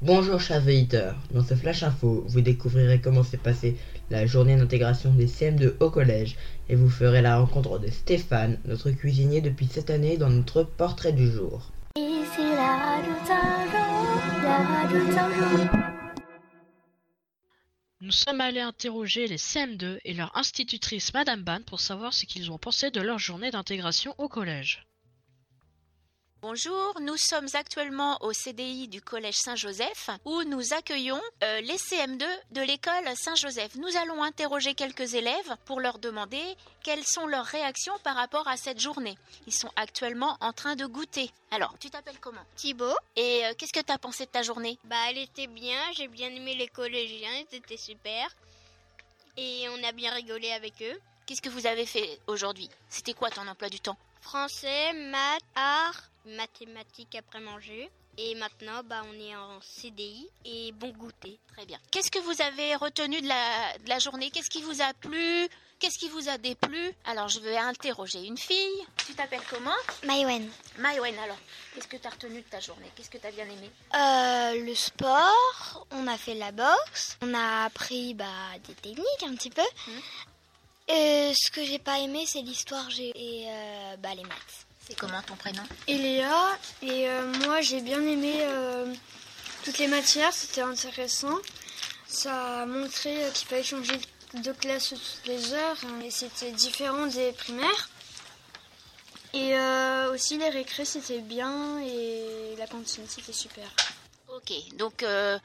Bonjour chers auditeurs, dans ce Flash Info, vous découvrirez comment s'est passée la journée d'intégration des CM2 au collège et vous ferez la rencontre de Stéphane, notre cuisinier depuis cette année dans notre portrait du jour. Ici la radio Tinjon, la radio Tinjon. Nous sommes allés interroger les CM2 et leur institutrice Madame Ban pour savoir ce qu'ils ont pensé de leur journée d'intégration au collège. Bonjour, nous sommes actuellement au CDI du Collège Saint-Joseph où nous accueillons euh, les CM2 de l'école Saint-Joseph. Nous allons interroger quelques élèves pour leur demander quelles sont leurs réactions par rapport à cette journée. Ils sont actuellement en train de goûter. Alors, tu t'appelles comment? Thibaut, Et euh, qu'est-ce que tu as pensé de ta journée? Bah elle était bien, j'ai bien aimé les collégiens, ils étaient super. Et on a bien rigolé avec eux. Qu'est-ce que vous avez fait aujourd'hui? C'était quoi ton emploi du temps? Français, maths, art, mathématiques après manger. Et maintenant, bah on est en CDI et bon goûter. Très bien. Qu'est-ce que vous avez retenu de la, de la journée? Qu'est-ce qui vous a plu? Qu'est-ce qui vous a déplu? Alors, je vais interroger une fille. Tu t'appelles comment? Maïwen. Maïwen, alors, qu'est-ce que tu as retenu de ta journée? Qu'est-ce que tu as bien aimé? Euh, le sport, on a fait la boxe, on a appris bah, des techniques un petit peu. Mhm. Euh, ce que j'ai pas aimé, c'est l'histoire j'ai- et euh, bah, les maths. C'est comment ton prénom? Eléa, et euh, moi j'ai bien aimé euh, toutes les matières, c'était intéressant. Ça a montré qu'il fallait changer de classe toutes les heures, hein, et c'était différent des primaires. Et euh, aussi les récrés c'était bien, et la cantine c'était super. Ok, donc euh,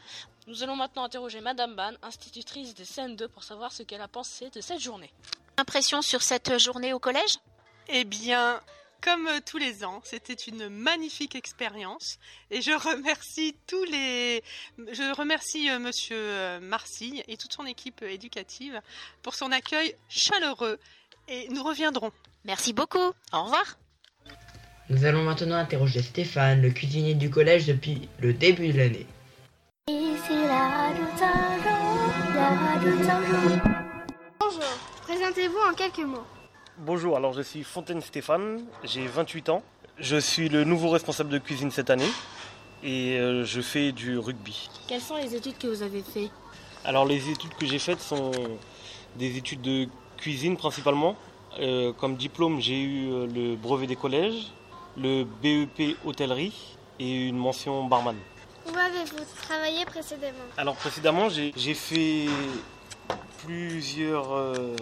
Nous allons maintenant interroger Madame Ban, institutrice des CM2, pour savoir ce qu'elle a pensé de cette journée. impression sur cette journée au collège? Eh bien, comme tous les ans, c'était une magnifique expérience et je remercie tous les je remercie euh, monsieur euh, Marcy et toute son équipe éducative pour son accueil chaleureux et nous reviendrons. Merci beaucoup. Au revoir. Nous allons maintenant interroger Stéphane, le cuisinier du collège depuis le début de l'année. Bonjour, présentez-vous en quelques mots. Bonjour, alors je suis Fontaine Stéphane, j'ai 28 ans. Je suis le nouveau responsable de cuisine cette année et euh, je fais du rugby. Quelles sont les études que vous avez faites? Alors les études que j'ai faites sont des études de cuisine principalement. Euh, comme diplôme, j'ai eu euh, le brevet des collèges, le BEP hôtellerie et une mention barman. Où avez-vous travaillé précédemment? Alors précédemment, j'ai fait plusieurs euh,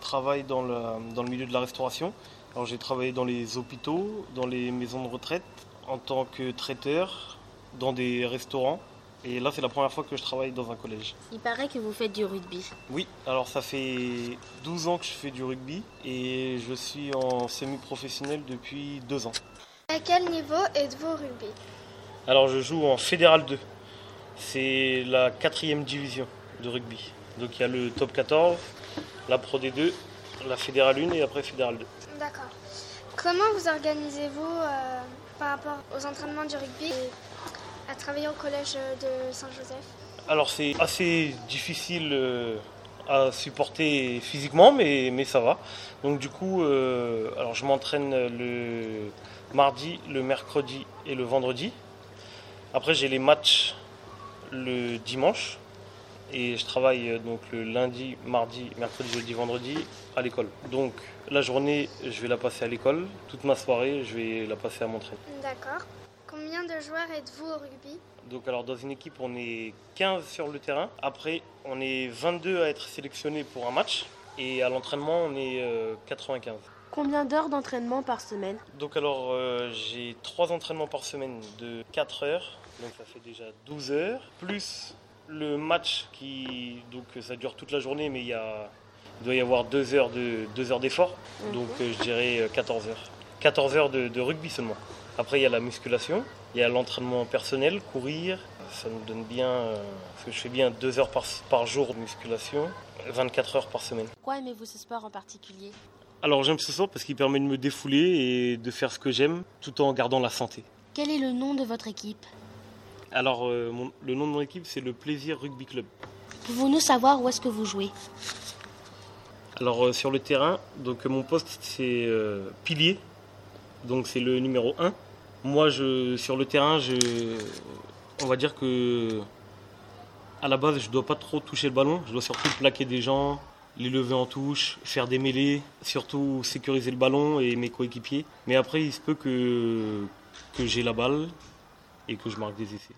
travails dans, la- dans le milieu de la restauration. Alors j'ai travaillé dans les hôpitaux, dans les maisons de retraite, en tant que traiteur, dans des restaurants. Et là, c'est la première fois que je travaille dans un collège. Il paraît que vous faites du rugby. Oui, alors ça fait 12 ans que je fais du rugby et je suis en semi-professionnel depuis 2 ans. À quel niveau êtes-vous au rugby? Alors je joue en Fédéral 2. C'est la quatrième division de rugby. Donc il y a le top 14, la Pro D2, la Fédéral 1 et après Fédéral 2. D'accord. Comment vous organisez-vous euh, par rapport aux entraînements du rugby? et à travailler au collège de Saint-Joseph Alors c'est assez difficile euh, à supporter physiquement, mais, mais ça va. Donc du coup, euh, alors je m'entraîne le mardi, le mercredi et le vendredi. Après j'ai les matchs le dimanche et je travaille euh, donc le lundi, mardi, mercredi, jeudi, vendredi à l'école. Donc la journée, je vais la passer à l'école. Toute ma soirée, je vais la passer à m'entraîner. D'accord. Combien de joueurs êtes-vous au rugby? Donc alors dans une équipe on est 15 sur le terrain. Après on est 22 à être sélectionnés pour un match. Et à l'entraînement on est euh, 95. Combien d'heures d'entraînement par semaine? Donc alors euh, j'ai 3 entraînements par semaine de 4 heures. Donc ça fait déjà 12 heures. Plus le match qui... Donc ça dure toute la journée mais il, y a, il doit y avoir 2 heures de- deux heures d'effort. Donc euh, je dirais euh, 14 heures. 14 heures de, de rugby seulement. Après il y a la musculation. Il y a l'entraînement personnel, courir. Ça me donne bien... euh, parce que je fais bien 2 heures par, par jour de musculation. 24 heures par semaine. Pourquoi aimez-vous ce sport en particulier? Alors j'aime ce sport parce qu'il permet de me défouler et de faire ce que j'aime tout en gardant la santé. Quel est le nom de votre équipe? Alors euh, mon- le nom de mon équipe c'est le Plaisir Rugby Club. Pouvons-nous savoir où est-ce que vous jouez? Alors euh, sur le terrain, donc mon poste c'est euh, pilier, donc c'est le numéro 1. Moi je sur le terrain je on va dire que à la base, je dois pas trop toucher le ballon. Je dois surtout plaquer des gens, les lever en touche, faire des mêlées, surtout sécuriser le ballon et mes coéquipiers. Mais après, il se peut que, que j'ai la balle et que je marque des essais.